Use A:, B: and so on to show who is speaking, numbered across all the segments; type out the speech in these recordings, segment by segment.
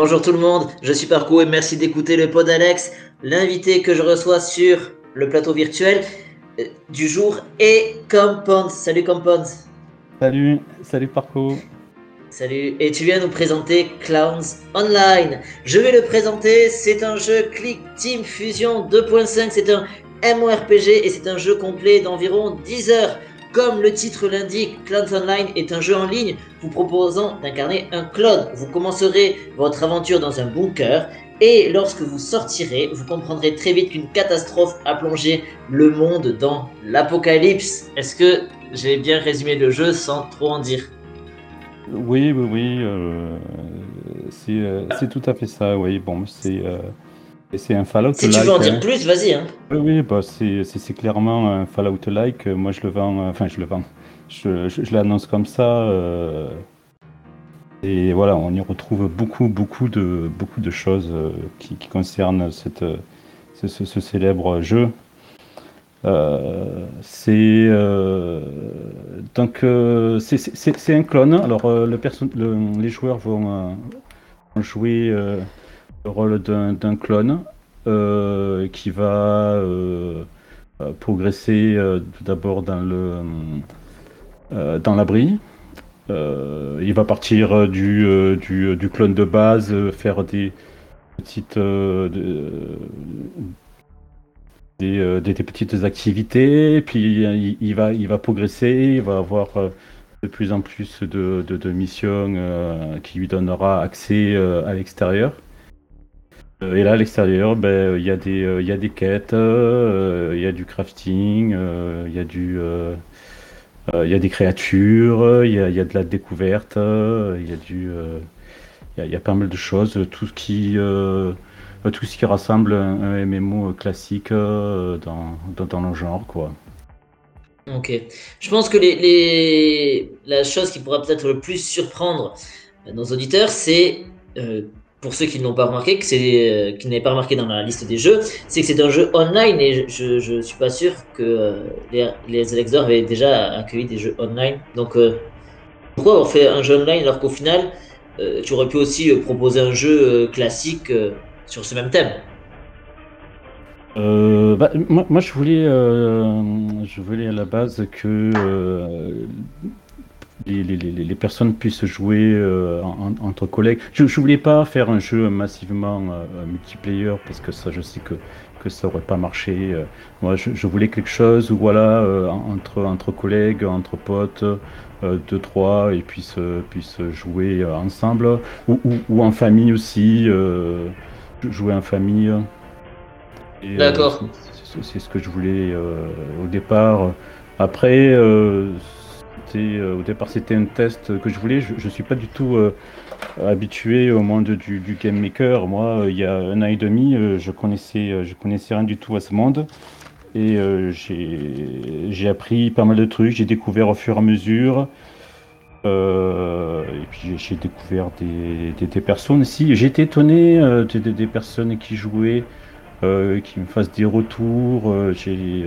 A: Bonjour tout le monde, je suis Parco et merci d'écouter le pod Alex. L'invité que je reçois sur le plateau virtuel euh, du jour est Compons. Salut Compons.
B: Salut, salut Parco.
A: Salut, et tu viens nous présenter Clowns Online. Je vais le présenter, c'est un jeu Click Team Fusion 2.5, c'est un MMORPG et c'est un jeu complet d'environ 10 heures. Comme le titre l'indique, Clowns Online est un jeu en ligne vous proposant d'incarner un clone. Vous commencerez votre aventure dans un bunker et lorsque vous sortirez, vous comprendrez très vite qu'une catastrophe a plongé le monde dans l'apocalypse. Est-ce que j'ai bien résumé le jeu sans trop en dire?
B: Oui, oui, oui. euh, c'est euh, c'est tout à fait ça, oui. Bon, c'est euh, c'est un Fallout
A: Si tu veux en dire
B: hein.
A: plus, vas-y. Hein.
B: Oui, oui, bah, c'est clairement un Fallout-like. Moi, je le vends, euh, enfin, je le vends. Je, je- je l'annonce comme ça. euh, et voilà, on y retrouve beaucoup, beaucoup de, beaucoup de choses euh, qui, qui concernent cette, ce, ce- ce célèbre jeu. Euh, c'est donc c'est- un clone. Alors le perso- le- les joueurs vont, vont jouer le rôle d'un clone euh, qui va euh, progresser euh, tout d'abord dans le dans l'abri. Il va partir du, du, du clone de base, faire des petites de- des, des- petites activités, puis il, va il va progresser, il va avoir de plus en plus de, de, missions qui lui donnera accès à l'extérieur. Euh, Et là, à l'extérieur, ben, il y, a des, euh, y a des quêtes, euh, il y a du crafting, euh, il y euh, euh, il y a des créatures, il y y a de la découverte, euh, il y a euh, y y a pas mal de choses, tout ce qui, euh, tout ce qui rassemble un, MMO classique euh, dans, dans, le genre, quoi.
A: Ok. Je pense que les, les- la chose qui pourra peut-être le plus surprendre nos auditeurs, c'est, euh, pour ceux qui ne l'ont pas remarqué, que c'est, euh, qui n'avaient pas remarqué dans la liste des jeux, c'est que c'est un jeu online et je, je suis pas sûr que euh, les, les avaient déjà accueilli des jeux online. Donc, euh, pourquoi avoir fait un jeu online alors qu'au final, tu aurais pu aussi proposer un jeu classique sur ce même thème?
B: Bah, moi, moi, je voulais, je voulais à la base que les, les- les- personnes puissent jouer euh, en- en- entre collègues. Je, je voulais pas faire un jeu massivement euh, multiplayer parce que ça, je sais que que ça aurait pas marché. Euh, Moi, je, je voulais quelque chose où voilà, euh, en- entre entre collègues, entre potes, deux trois, et puissent puissent jouer ensemble ou, ou, ou en famille aussi, jouer en famille.
A: D'accord.
B: c'est- ce que je voulais au départ. Après, euh, au départ, c'était un test que je voulais. Je, je suis pas du tout euh, habitué au monde du, game maker. Moi, euh, il y a un an et demi, je connaissais, je connaissais rien du tout à ce monde. Et j'ai appris pas mal de trucs. J'ai découvert au fur et à mesure. Et puis j'ai- découvert des, des, personnes aussi. J'ai été étonné des, des- personnes qui jouaient qui me fassent des retours. J'ai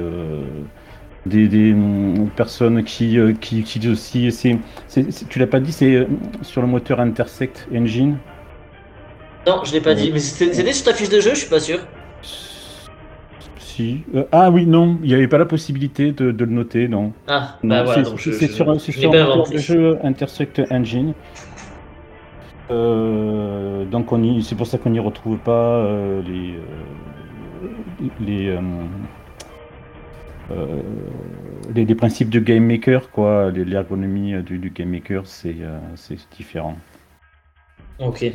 B: des, des, hum, personnes qui, euh, qui utilisent aussi. c'est tu l'as pas dit, c'est euh, sur le moteur Intersect Engine.
A: Non, je l'ai pas dit. Mais c'était sur ta fiche de jeu, je suis pas sûr.
B: Si. euh, ah oui, non, il n'y avait pas la possibilité de, de le noter, non.
A: Ah,
B: Non,
A: bah voilà.
B: c'est sur,
A: je
B: sur le moteur de jeu Intersect Engine. Euh, donc on y- c'est pour ça qu'on n'y retrouve pas euh, les euh, les, euh, euh, les les principes de game maker quoi, l'ergonomie euh, du, du game maker c'est euh, différent.
A: Ok.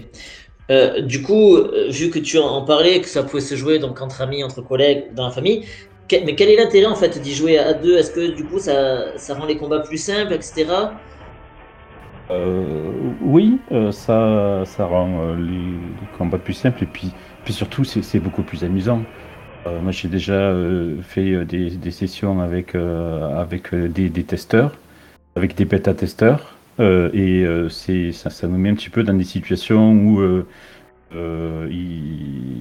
A: Euh, du coup, euh, vu que tu en parlais, que ça pouvait se jouer donc entre amis, entre collègues, dans la famille, que- mais quel est l'intérêt en fait d'y jouer à deux? Est-ce que du coup ça, ça rend les combats plus simples, etc.
B: Euh, oui, euh, ça, ça rend euh, les, les combats plus simples et puis, puis surtout c'est c'est beaucoup plus amusant. Euh, moi j'ai déjà euh, fait euh, des, sessions avec, avec des, testeurs, avec des bêta-testeurs et c'est ça, nous met un petit peu dans des situations où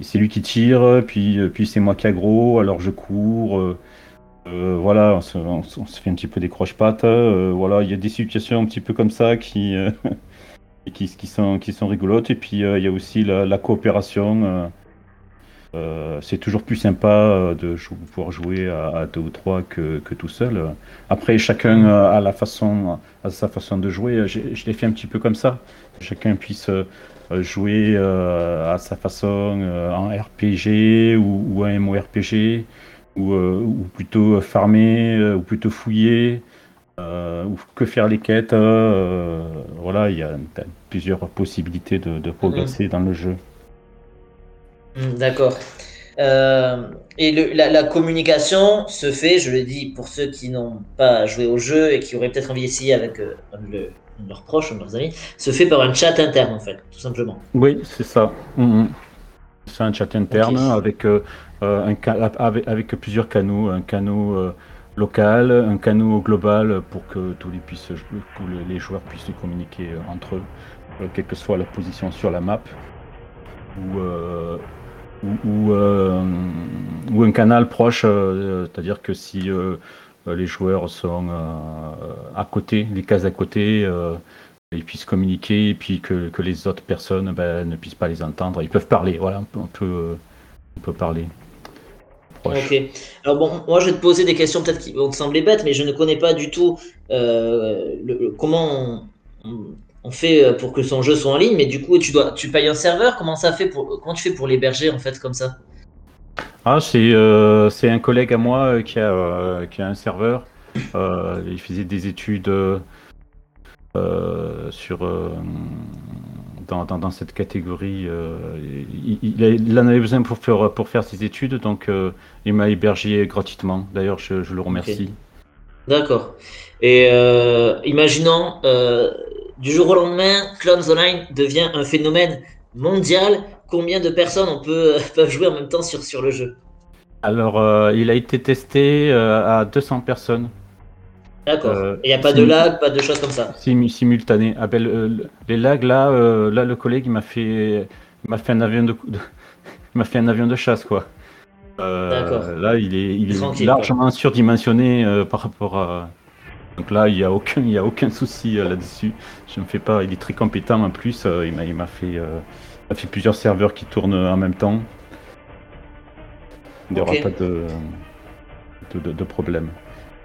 B: c'est lui qui tire, puis, puis c'est moi qui aggro, alors je cours. voilà, on se, fait un petit peu des croche-pattes. voilà, il y a des situations un petit peu comme ça qui, qui, sont, qui sont rigolotes. Et puis il y a aussi la, coopération. C'est toujours plus sympa de pouvoir jouer à, deux ou trois que, que tout seul. Après, chacun a, la façon, a sa façon de jouer. Je, l'ai fait un petit peu comme ça. Chacun puisse jouer à sa façon en RPG ou, ou un MORPG ou, ou plutôt farmer ou plutôt fouiller. Euh, ou que faire les quêtes. Euh, voilà, il y a plusieurs possibilités de, progresser mhm. dans le jeu.
A: Hmm, d'accord. Euh, et la, communication se fait, je le dis pour ceux qui n'ont pas joué au jeu et qui auraient peut-être envie d'essayer avec leurs proches ou leurs amis, se fait par un chat interne en fait, tout simplement.
B: Oui, c'est ça. Mm, mm. C'est un chat interne avec, un, avec, avec, plusieurs canaux. Un canot local, un canot global pour que tous les, puissent, que les joueurs puissent communiquer entre eux, euh, quelle que soit la position sur la map, ou, euh, ou, euh, ou, un canal proche, c'est-à-dire que si les joueurs sont à côté, les cases à côté, ils puissent communiquer et puis que, les autres personnes ben, ne puissent pas les entendre. Ils peuvent parler, voilà, on peut, parler.
A: Ok. Alors bon, moi je vais te poser des questions peut-être qui vont te sembler bêtes, mais je ne connais pas du tout euh, comment fait euh, pour que son jeu soit en ligne. Mais du coup, tu dois, tu payes un serveur. Comment ça fait pour, comment tu fais pour l'héberger en fait comme ça?
B: Ah, c'est euh, c'est un collègue à moi qui a qui a un serveur. il faisait des études sur dans, cette catégorie. Euh, il, en avait besoin pour faire, pour faire ses études, donc euh, il m'a hébergé gratuitement. D'ailleurs, je, le remercie.
A: D'accord. Et euh, imaginons, du jour au lendemain, Clones Online devient un phénomène mondial. Combien de personnes on peut, peuvent jouer en même temps sur, sur le jeu?
B: Alors, il a été testé à 200 personnes.
A: D'accord. Euh, il n'y a pas de lag, pas de choses comme ça?
B: Simultané. Ah ben, les lags, là, euh, là, le collègue, il m'a fait, m'a fait un avion de, m'a fait un avion de chasse, quoi. Euh, là, il est, il est largement surdimensionné par rapport à. Donc là, il n'y a aucun, il y a aucun souci là-dessus. Je me fais pas. Il est très compétent en plus. il m'a, il m'a fait, a fait plusieurs serveurs qui tournent en même temps. Il n'y aura pas de, de, de problème.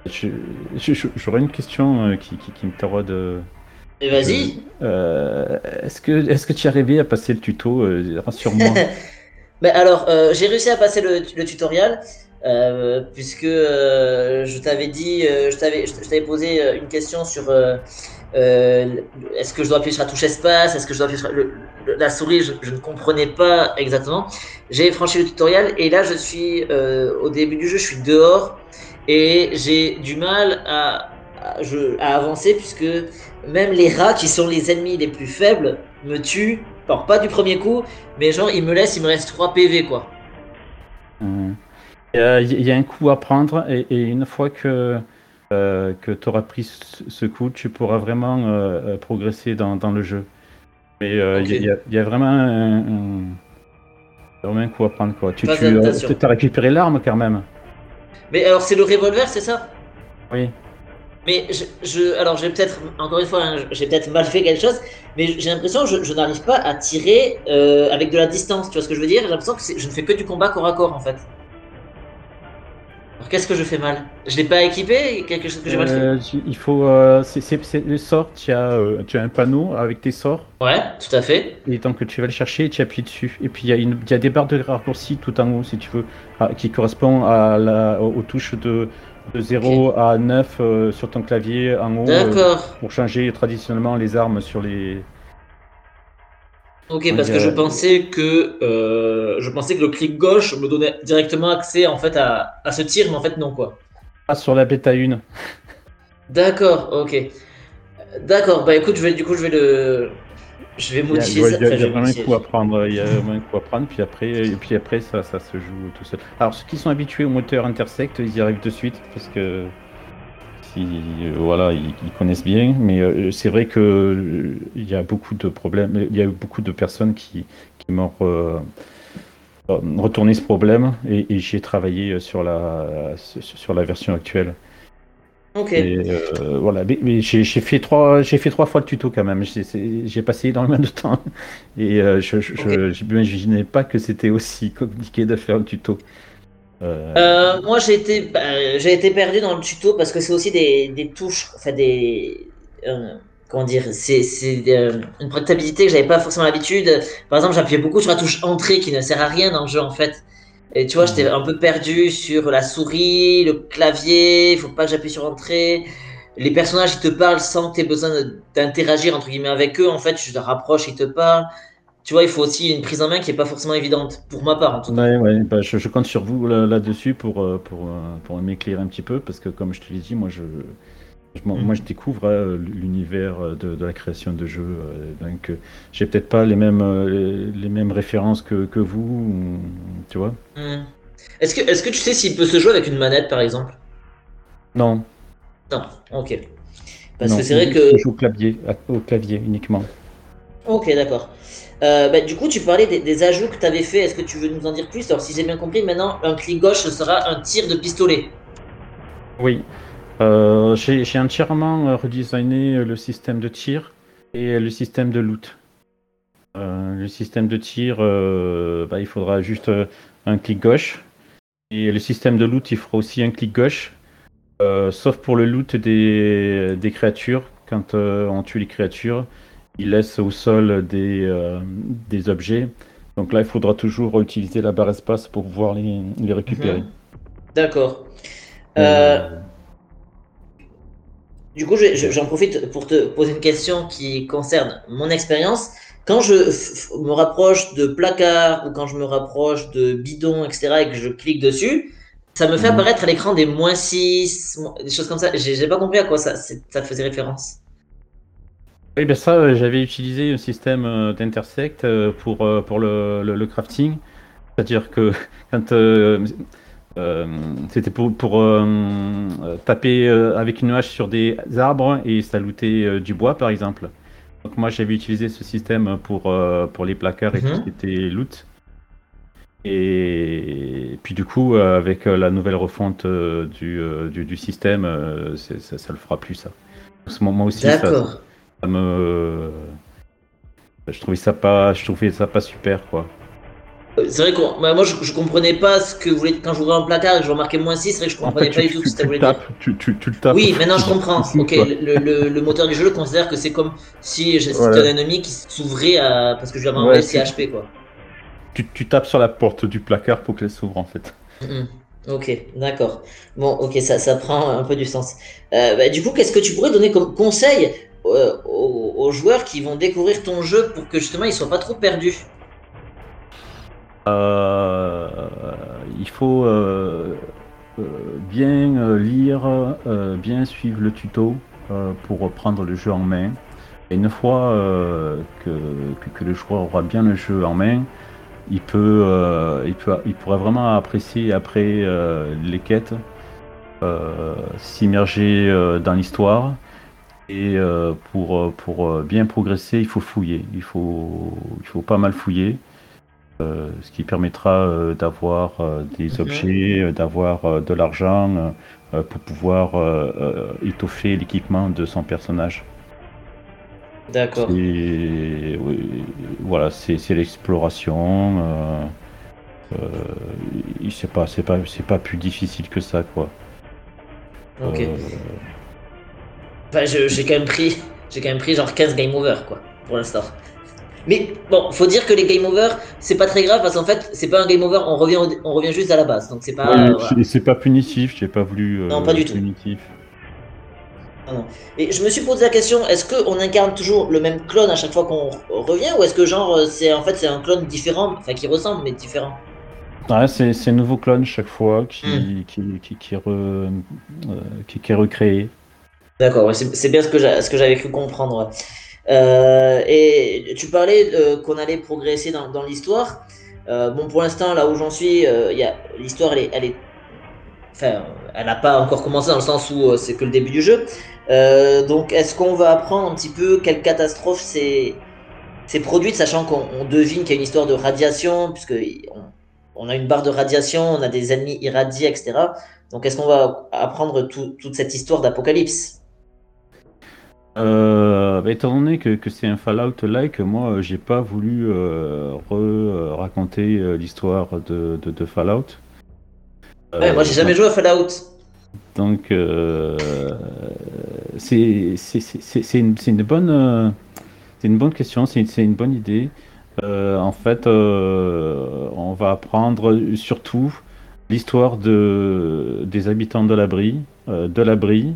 B: J'aurais une question euh, qui, qui, me taraude.
A: Et vas-y.
B: Euh, est-ce que, est que tu es arrivé à passer le tuto euh, Rassure-moi.
A: ben alors, j'ai réussi à passer le, le tutoriel. Puisque je t'avais dit, t'avais, je t'avais posé une question sur est-ce que je dois appuyer sur la touche espace, est-ce que je dois appuyer sur la souris, je, ne comprenais pas exactement. J'ai franchi le tutoriel et là je suis au début du jeu, je suis dehors et j'ai du mal à, à, avancer puisque même les rats qui sont les ennemis les plus faibles me tuent. Alors pas du premier coup, mais genre ils me laissent, il me reste 3 PV quoi.
B: Mmh. Il y a un coup à prendre et, une fois que, euh, que tu auras pris ce coup, tu pourras vraiment euh, progresser dans, dans, le jeu. Mais euh, il y, a vraiment un, un, coup à prendre. Quoi. Tu, tu as récupéré l'arme quand même.
A: Mais alors, c'est le revolver, c'est ça?
B: Oui.
A: Mais je, je alors j'ai peut-être, encore une fois, hein, j'ai peut-être mal fait quelque chose, mais j'ai l'impression que je, je n'arrive pas à tirer euh, avec de la distance, tu vois ce que je veux dire? J'ai l'impression que je ne fais que du combat corps à corps en fait. Alors qu'est-ce que je fais mal Je l'ai pas équipé Quelque chose que j'ai mal fait euh,
B: Il faut. Euh, c'est les sorts, tu as, tu as un panneau avec tes sorts.
A: Ouais, tout à fait.
B: Et tant que tu vas le chercher, tu appuies dessus. Et puis il y, a une, y a des barres de raccourci tout en haut, si tu veux, qui correspondent à la, aux touches de, de 0 à 9 euh, sur ton clavier en haut.
A: Euh,
B: pour changer traditionnellement les armes sur les.
A: Ok, parce que je pensais que euh, je pensais que le clic gauche me donnait directement accès en fait à, à ce tir, mais en fait non quoi.
B: Ah sur la bêta 1.
A: D'accord, ok. D'accord, bah écoute, je vais, du coup je vais le, je vais modifier
B: ça. Il y a, vraiment un coup à prendre, il y a vraiment un coup à prendre, puis après, et puis après ça, ça se joue tout seul. Alors ceux qui sont habitués au moteur Intersect, ils y arrivent de suite parce que si, voilà, ils, connaissent bien. Mais euh, c'est vrai que euh, il y a beaucoup de problèmes, il y a eu beaucoup de personnes qui, qui m'ont retourné ce problème et, et j'ai travaillé sur la sur la version actuelle.
A: Ok.
B: Et, euh, voilà, mais, mais j'ai fait trois, j'ai fait trois fois le tuto quand même. J'ai passé énormément de temps et euh, je, je m'imaginais pas que c'était aussi compliqué de faire le tuto. Euh,
A: Euh, moi, j'ai été, bah, j'ai été perdu dans le tuto parce que c'est aussi des, des touches, enfin des, euh, comment dire, c'est, c'est euh, une prédictabilité que j'avais pas forcément l'habitude. Par exemple, j'appuyais beaucoup sur la touche entrée qui ne sert à rien dans le jeu en fait. Et tu vois, j'étais un peu perdu sur la souris, le clavier. Il faut pas que j'appuie sur entrée. Les personnages ils te parlent sans que tu aies besoin d'interagir entre guillemets avec eux. En fait, tu te rapproches, ils te parlent. Tu vois, il faut aussi une prise en main qui est pas forcément évidente pour ma part en tout cas.
B: Ouais, ouais, bah, je, je compte sur vous là- là-dessus pour, euh, pour, euh, pour m'éclairer un petit peu parce que comme je te l'ai dit, moi je, je- moi, moi, je découvre euh, l'univers de, de la création de jeux, euh, donc euh, j'ai peut-être pas les mêmes, euh, les, les mêmes références que, que vous, ou- tu vois.
A: Hmm. Est-ce que, est-ce que tu sais s'il peut se jouer avec une manette par exemple?
B: Non,
A: Non, ok. Parce
B: non,
A: que c'est vrai
B: je
A: que.
B: joue au clavier, au clavier uniquement.
A: Ok, d'accord. Euh, bah, du coup, tu parlais des, ajouts que tu avais fait. Est-ce que tu veux nous en dire plus? Alors, si j'ai bien compris, maintenant, un clic gauche sera un tir de pistolet.
B: Oui, Euh, j'ai entièrement euh, redesigné le système de tir et le système de loot. Le système de tir, bah, il faudra juste un clic gauche. Et le système de loot, il fera aussi un clic gauche. Sauf pour le loot des, des créatures. Quand on tue les créatures, il laisse au sol des, euh, des objets. Donc là, il faudra toujours utiliser la barre espace pour pouvoir les, les récupérer.
A: Mhm. D'accord. Euh, du coup, je- je- j'en profite pour te poser une question qui concerne mon expérience. Quand je me rapproche de placards ou quand je me rapproche de bidons, etc., et que je clique dessus, ça me fait
B: Mhm.
A: apparaître à l'écran des moins 6, des choses comme ça. J'ai pas compris à quoi ça, ça faisait référence.
B: Oui, ben ça, euh, j'avais utilisé un système euh, d'intersect euh, pour, pour le, le- le crafting. C'est-à-dire que quand euh, euh, c'était pour, pour euh, taper avec une hache sur des arbres et saluter euh, du bois, par exemple. Donc moi, j'avais utilisé ce système pour, pour les placards et tout ce
A: Mhm.
B: qui était loot. Et puis du coup, avec la nouvelle refonte du, du, du système, ça, ça le fera plus ça. Moi aussi, ça,
A: D'accord.
B: Ça me je trouvais ça pas je trouvais ça pas super quoi
A: C'est vrai que moi, je, je comprenais pas ce que vous voulez. Quand j'ouvrais un placard et que je remarquais moins 6, c'est vrai que je comprenais pas du tout ce que ça
B: tu,
A: voulait
B: le
A: dire.
B: tu, tu, tu le tapes
A: Oui, maintenant je comprends. Ok, le, le, le moteur du jeu considère que c'est comme si c'était
B: Voilà.
A: un ennemi qui s'ouvrait à... parce que je lui avais
B: Ouais,
A: envoyé
B: c'est-
A: 6 HP quoi.
B: tu, tu tapes sur la porte du placard pour qu'elle s'ouvre en fait.
A: Ok, d'accord. Bon, ok, ça, ça prend un peu du sens. Euh, bah, du coup, qu'est-ce que tu pourrais donner comme conseil aux, aux joueurs qui vont découvrir ton jeu pour que justement ils soient pas trop perdus
B: Euh, il faut euh, euh, bien euh, lire euh, bien suivre le tuto euh, pour prendre le jeu en main et une fois euh, que, le joueur aura bien le jeu en main il peut, euh, il pourrait vraiment apprécier après euh, les quêtes, euh, s'immerger euh, dans l'histoire. Et euh, pour, euh, pour euh, bien progresser, il faut fouiller. Il faut, il faut pas mal fouiller, ce qui permettra d'avoir des objets, d'avoir de l'argent pour pouvoir étoffer l'équipement de son personnage.
A: D'accord.
B: Et oui, voilà, c'est c'est l'exploration. Euh, euh, c'est pas, c'est pas, c'est pas plus difficile que ça, quoi.
A: Ok.
B: Euh,
A: Enfin, j'ai quand même pris, j'ai quand même pris genre 15 game over quoi, pour l'instant. Mais bon, faut dire que les game over, c'est pas très grave parce qu'en fait, c'est pas un game over, on revient, on revient juste à la base. Donc c'est pas. euh, voilà.
B: c'est- pas punitif. J'ai pas voulu. euh,
A: Non, pas du tout. Et je me suis posé la question, est-ce qu'on incarne toujours le même clone à chaque fois qu'on re- revient ou est-ce que genre euh, c'est en fait c'est un clone différent, enfin qui ressemble mais différent?
B: Ouais, c'est un nouveau clone chaque fois qui,
A: Hmm.
B: qui, qui, qui, est re- euh, qui- qui est recréé.
A: D'accord, c'est bien ce que j'avais cru comprendre. Euh, et tu parlais qu'on allait progresser dans, l'histoire. Euh, bon, pour l'instant, là où j'en suis, euh, l'histoire, elle est, elle n'a pas encore commencé dans le sens où c'est que le début du jeu. Donc, est-ce qu'on va apprendre un petit peu quelle catastrophe s'est produite, sachant qu'on on devine qu'il y a une histoire de radiation, puisque on a une barre de radiation, on a des ennemis irradiés, etc. Donc est-ce qu'on va apprendre toute cette histoire d'Apocalypse?
B: Euh, bah, étant donné que, c'est un Fallout-like, moi j'ai pas voulu raconter l'histoire de, Fallout.
A: Ouais, moi j'ai jamais joué à Fallout.
B: Donc c'est une, une, bonne c'est une bonne question, c'est une bonne idée. Euh, en fait, euh, on va apprendre surtout l'histoire de, des habitants de l'abri, euh, de l'abri,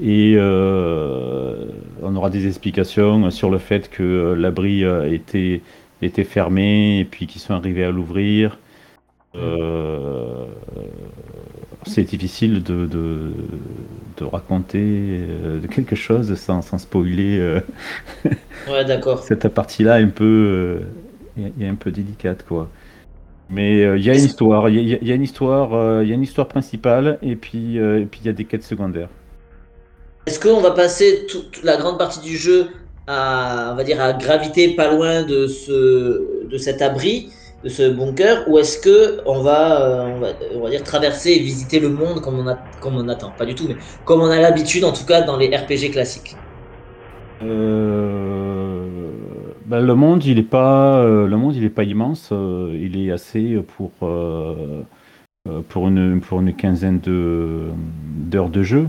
B: et on aura des explications sur le fait que l'abri était, était fermé et puis qu'ils sont arrivés à l'ouvrir c'est difficile de, de, raconter euh, quelque chose sans, sans spoiler euh,
A: ouais, d'accord.
B: cette partie-là un peu, euh, un peu délicate quoi. Mais il y a une histoire, il y, a une histoire, il y a une histoire principale et puis et puis il y a des quêtes secondaires.
A: Est-ce qu'on va passer toute la grande partie du jeu à, on va dire, à graviter pas loin de ce, de cet abri de ce bunker ou est-ce que on va, euh, on va, on va dire traverser et visiter le monde comme on, a, comme on attend? Pas du tout, mais comme on a l'habitude en tout cas dans les RPG classiques.
B: Euh, ben, le monde il est pas euh, le monde il pas immense il est assez pour pour une pour une quinzaine de d'heures de jeu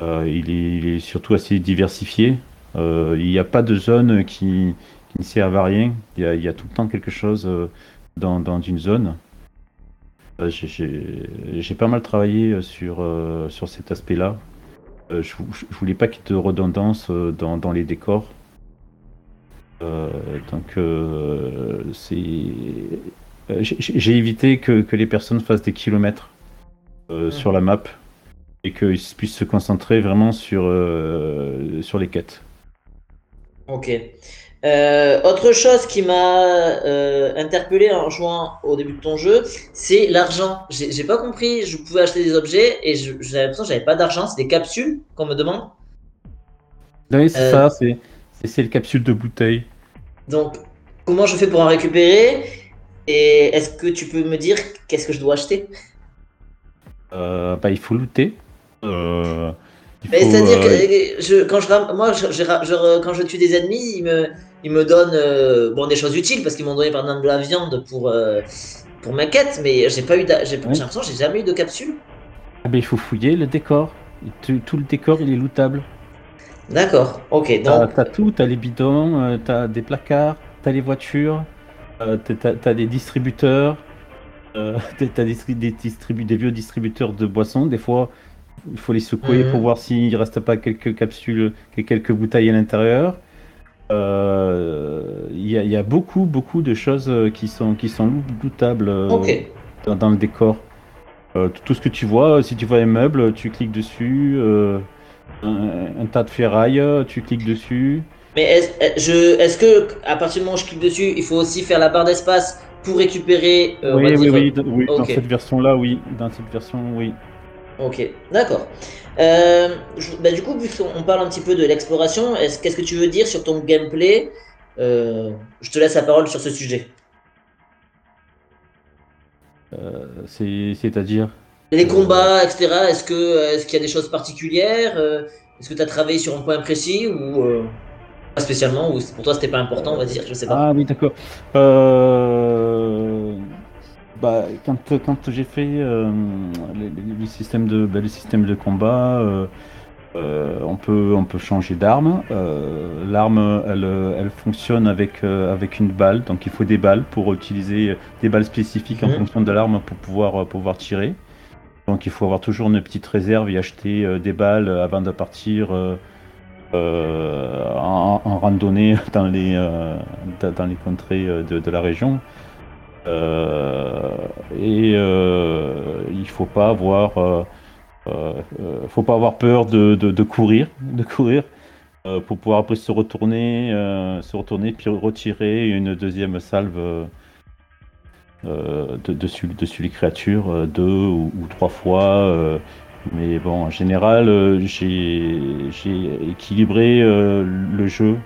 B: il est, surtout assez diversifié il n'y a pas de zone qui ne servent à rien. Il y, a, tout le temps quelque chose euh, dans, une zone. Euh, j'ai pas mal travaillé euh, sur, sur cet aspect-là. je, je, voulais pas qu'il y ait de redondance dans, les décors. Donc c'est j'ai évité que, les personnes fassent des kilomètres sur la map et qu'ils puissent se concentrer vraiment sur, sur les quêtes.
A: Ok. Euh, autre chose qui m'a euh, interpellé en jouant au début de ton jeu, c'est l'argent. J'ai pas compris, je pouvais acheter des objets et j'avais l'impression que j'avais pas d'argent, c'est des capsules qu'on me demande.
B: Oui, c'est ça, euh, c'est le capsule de bouteille.
A: Donc, comment je fais pour en récupérer? Et est-ce que tu peux me dire qu'est-ce que je dois acheter?
B: Bah, Il faut looter.
A: C'est-à-dire que je, quand je, moi, je, quand je tue des ennemis, ils me, ils me donnent euh, bon, des choses utiles parce qu'ils m'ont donné par exemple de la viande pour, euh, pour ma quête, mais j'ai pas eu j'ai l'impression que j'ai jamais eu de capsule.
B: Ah il faut fouiller le décor. Tout, le décor il est lootable.
A: D'accord, ok.
B: Donc... T'as tout, t'as les bidons, euh, t'as des placards, t'as les voitures, t'as des distributeurs, t'as des, des, des vieux distributeurs de boissons. Des fois, il faut les secouer pour mhm. voir s'il ne reste pas quelques capsules, quelques bouteilles à l'intérieur. Euh, il y, a beaucoup, beaucoup de choses euh, qui sont, qui sont lootables euh, dans, le décor. tout ce que tu vois, si tu vois un meuble, tu cliques dessus. Un, tas de ferraille, tu cliques dessus.
A: Mais est-ce est que à partir du moment où je clique dessus, il faut aussi faire la barre d'espace pour récupérer
B: Oui, oui, oui, oui, dans cette version-là, oui. Dans cette version, oui.
A: Ok, d'accord. Euh, bah, du coup, vu qu'on parle un petit peu de l'exploration, qu'est-ce que tu veux dire sur ton gameplay? Euh, Je te laisse la parole sur ce sujet.
B: Euh, c'est-à-dire?
A: Les combats, etc. Est-ce qu'il est y a des choses particulières Est-ce que tu as travaillé sur un point précis ou pas spécialement Ou pour toi, c'était pas important, on va dire Je sais pas.
B: Ah oui, d'accord. Bah, quand, quand j'ai fait euh, le, système de, bah, le système de combat, euh, euh, on, peut, on peut changer d'arme. L'arme, elle, elle, fonctionne avec, avec une balle, donc il faut des balles pour utiliser des balles spécifiques en mhm. fonction de l'arme pour pouvoir, pouvoir tirer. Donc il faut avoir toujours une petite réserve et acheter des balles avant de partir en, randonnée dans les, dans les contrées de, la région. Euh, et euh, il faut pas avoir, euh, faut pas avoir peur de, de, courir, de courir pour pouvoir après se retourner, se retirer une deuxième salve. Dessus, dessus les créatures deux ou, trois fois. mais bon, en général, j'ai équilibré le jeu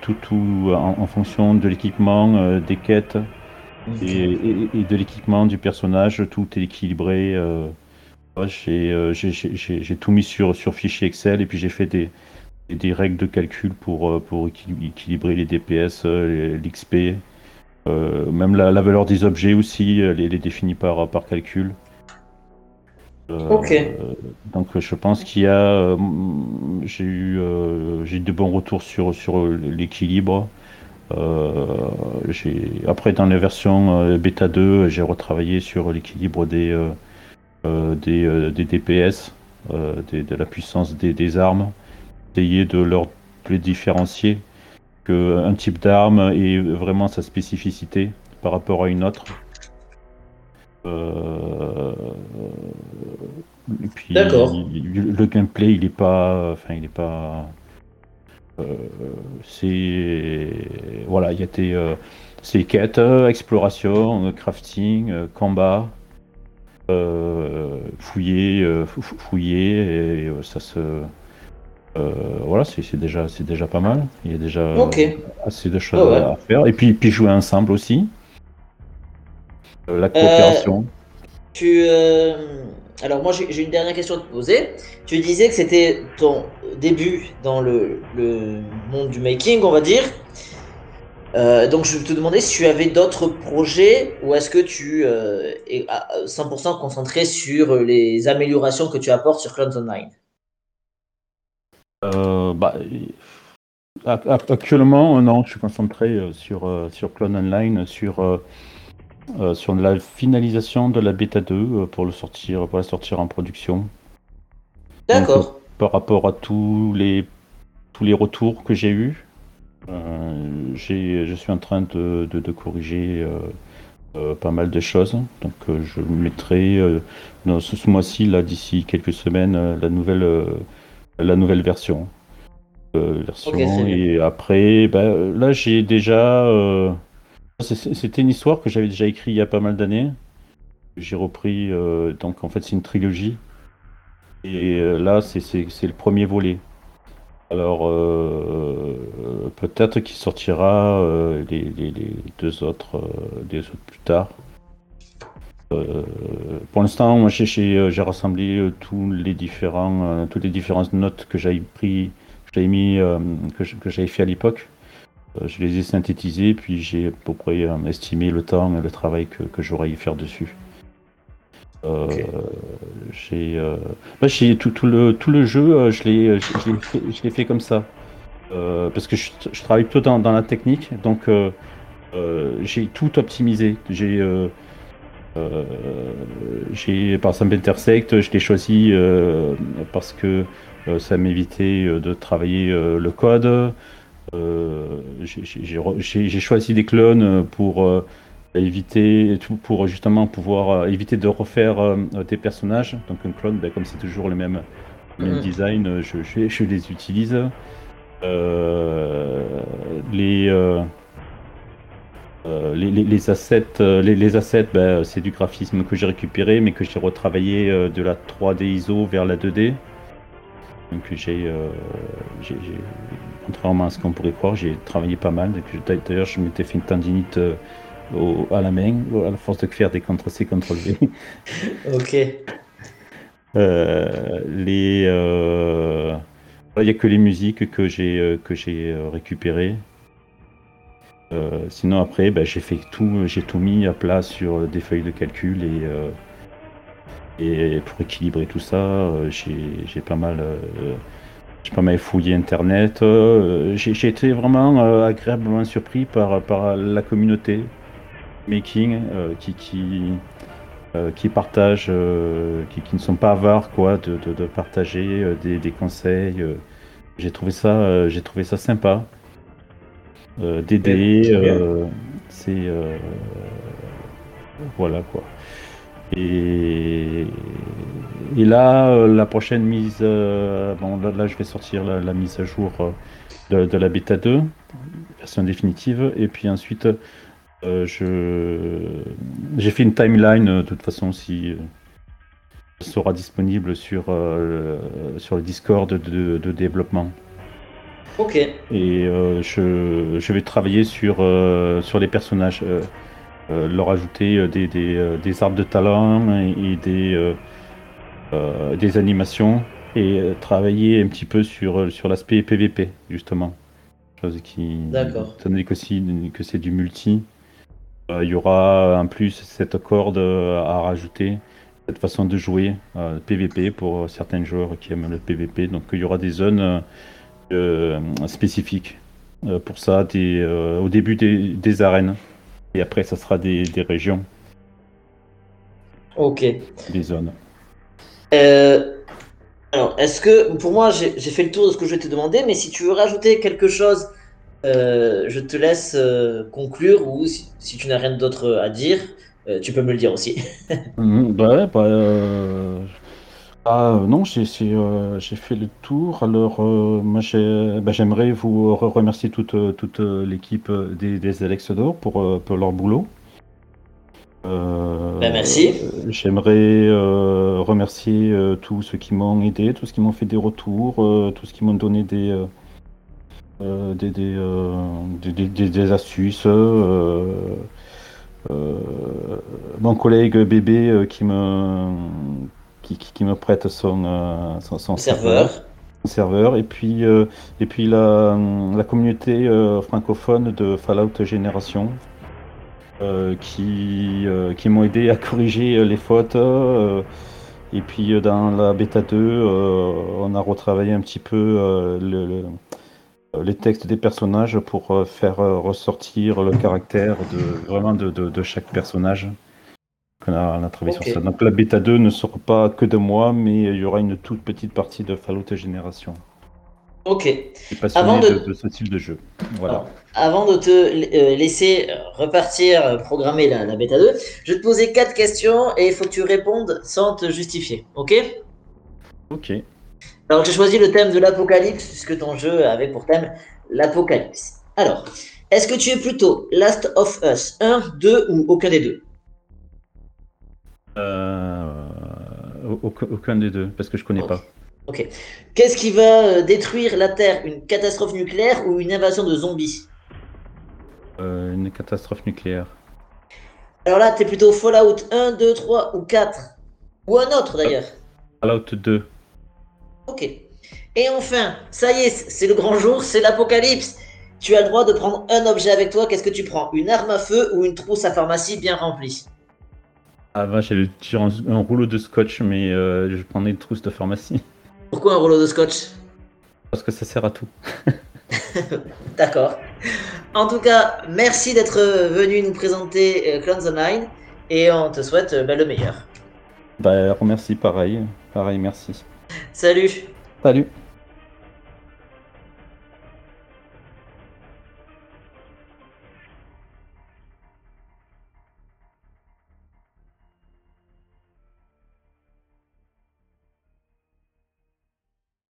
B: tout, tout en, fonction de l'équipement, des quêtes et, de l'équipement du personnage, tout est équilibré. j'ai tout mis sur, sur fichier Excel et puis j'ai fait des, des règles de calcul pour, pour équilibrer les DPS, l'XP. Même la, valeur des objets aussi, elle, est définie par, par calcul.
A: Euh, ok.
B: donc je pense qu'il y a, euh, j'ai eu, euh, j'ai de bons retours sur sur l'équilibre. après dans la version bêta 2, j'ai retravaillé sur l'équilibre des, des, des DPS, de la puissance des, des armes, essayer de leur de les différencier, un type d'arme ait vraiment sa spécificité par rapport à une autre. Euh, et puis, le gameplay, il est pas, enfin, il est pas. Euh, c'est voilà, il y a des euh, c'est quêtes, exploration, crafting, combat, fouiller, fouiller, et ça se voilà, c'est déjà c'est déjà pas mal. Il y a déjà assez de choses à faire. Et puis puis jouer ensemble aussi. la coopération.
A: tu alors moi j'ai une dernière question à te poser. Tu disais que c'était ton début dans le, monde du making, on va dire. Euh, donc je te demandais si tu avais d'autres projets ou est-ce que tu euh, es à 100% concentré sur les améliorations que tu apportes sur Clones Online
B: euh, bah, Actuellement, non, je suis concentré sur, sur Clone Online, sur euh, sur la finalisation de la bêta 2 euh, pour le sortir, pour la sortir en production.
A: D'accord.
B: Euh, par rapport à tous les tous les retours que j'ai eus, je suis en train de, de, corriger pas mal de choses. Donc je mettrai dans ce mois-ci, là d'ici quelques semaines, la nouvelle la nouvelle version. version et après, ben, là j'ai déjà c'était une histoire que j'avais déjà écrite il y a pas mal d'années. J'ai repris, euh, donc en fait c'est une trilogie. Et euh, là c'est le premier volet. Alors euh, peut-être qu'il sortira les, les, deux autres, des autres plus tard. Pour l'instant, moi j'ai rassemblé tous les différents, toutes les différentes notes que j'avais pris, que j'avais mis, que j'avais fait à l'époque. Euh, je les ai synthétisés, puis j'ai à peu près euh, estimé le temps et le travail que, que j'aurais à faire dessus. Euh, j'ai bah, tout, tout, le, tout le jeu, je l'ai fait, fait, comme ça. parce que je, travaille plutôt dans, dans, la technique, donc j'ai tout optimisé. J'ai j'ai par exemple Intersect, je l'ai choisi parce que ça m'évitait de travailler le code. Euh, j'ai choisi des clones pour euh, éviter pour justement pouvoir euh, éviter de refaire des personnages. Donc un clone, ben, comme c'est toujours le même, même design, je, je, les utilise. les, les, les, assets, les, les assets ben, c'est du graphisme que j'ai récupéré, mais que j'ai retravaillé de la 3D ISO vers la 2D. Donc j'ai, contrairement à ce qu'on pourrait croire, j'ai travaillé pas mal. D'ailleurs, je m'étais fait une tendinite euh, à la main, à la force de faire des CTRL-C, CTRL-V.
A: ok.
B: Euh, les, euh, il n'y a que les musiques que j'ai que j'ai récupérées. Sinon après, ben, j'ai fait tout, j'ai tout mis à plat sur des feuilles de calcul et et pour équilibrer tout ça, j'ai pas mal fouillé internet. Euh, j'ai été vraiment euh, agréablement surpris par, la communauté making euh, qui, qui, qui partagent, qui, ne sont pas avares quoi, de, partager des, des, conseils. j'ai trouvé ça, j'ai trouvé ça sympa d'aider. c'est voilà quoi. Et, et là, euh, la prochaine mise, euh, bon, là, je vais sortir la, mise à jour euh, de, la bêta 2, version définitive, et puis ensuite, je, j'ai fait une timeline de toute façon si sera disponible sur, sur le Discord de, de développement.
A: Ok.
B: Et euh, je, je vais travailler sur, euh, sur les personnages, euh, leur ajouter des, des, des arbres de talent et, et des, euh, euh, des animations et travailler un petit peu sur, sur l'aspect PVP, justement. Chose qui.
A: D'accord.
B: Donné que, c'est du multi, il y aura en plus cette corde à rajouter, cette façon de jouer PVP pour certains joueurs qui aiment le PVP. Donc il y aura des zones spécifiques euh, pour ça, des, euh, au début des, des arènes. Et après, ça sera des, des régions,
A: Ok.
B: des zones.
A: Euh, alors, est-ce que, pour moi, j'ai fait le tour de ce que je vais te demander, mais si tu veux rajouter quelque chose, euh, je te laisse euh, conclure, ou si, si tu n'as rien d'autre à dire, euh, tu peux me le dire aussi.
B: Mhm, bah ouais, bah, euh, ah, non, j'ai j'ai, euh, j'ai fait le tour. Alors, euh, moi, bah, j'aimerais vous re- remercier toute, euh, toute euh, l'équipe euh, des, des Alex d'Or pour, euh, pour leur boulot. Euh,
A: Bah, merci.
B: euh, J'aimerais euh, remercier euh, tous ceux qui m'ont aidé, tous ceux qui m'ont fait des retours, euh, tous ceux qui m'ont donné des, euh, euh, des, des, euh, des, des- des- des astuces. euh, euh, mon collègue bébé euh, qui me qui, qui- qui me prête son, euh, son, son
A: Serveur.
B: serveur et puis euh, et puis la, la communauté euh, francophone de Fallout Génération euh, qui qui m'ont aidé à corriger les fautes et puis dans la bêta 2 euh, on a retravaillé un petit peu le- le- les textes des personnages pour faire ressortir le caractère de vraiment de, de- de chaque personnage. On a, on a travaillé
A: Ok.
B: sur ça. Donc la bêta 2 ne sera pas que de moi, mais il y aura une toute petite partie de Fallout Génération.
A: Ok.
B: Je suis passionné
A: Avant de-
B: de... de ce type de jeu. Voilà.
A: Avant de te euh, laisser repartir euh, programmer la, la bêta 2, je vais te poser quatre questions et il faut que tu répondes sans te justifier. Ok?
B: Ok.
A: Alors j'ai choisi le thème de l'apocalypse puisque ton jeu avait pour thème l'apocalypse. Alors, est-ce que tu es plutôt Last of Us 1, 2 ou aucun des deux?
B: Aucun, aucun des deux, parce que je connais
A: Ok.
B: pas.
A: Qu'est-ce qui va euh, détruire la Terre? Une catastrophe nucléaire ou une invasion de zombies?
B: Euh, une catastrophe nucléaire.
A: Alors là, t'es plutôt Fallout 1, 2, 3 ou 4 Ou un autre d'ailleurs
B: Fallout 2.
A: Ok. Et enfin, ça y est, c'est le grand jour, c'est l'apocalypse. Tu as le droit de prendre un objet avec toi. Qu'est-ce que tu prends? Une arme à feu ou une trousse à pharmacie bien remplie?
B: J'avais tiré un, un rouleau de scotch, mais euh, je prenais une trousse de pharmacie.
A: Pourquoi un rouleau de scotch?
B: Parce que ça sert à tout.
A: D'accord. En tout cas, merci d'être venu nous présenter euh, Clones Online et on te souhaite euh, bah, le meilleur.
B: Bah, remercie, pareil. Pareil, merci.
A: Salut
B: Salut.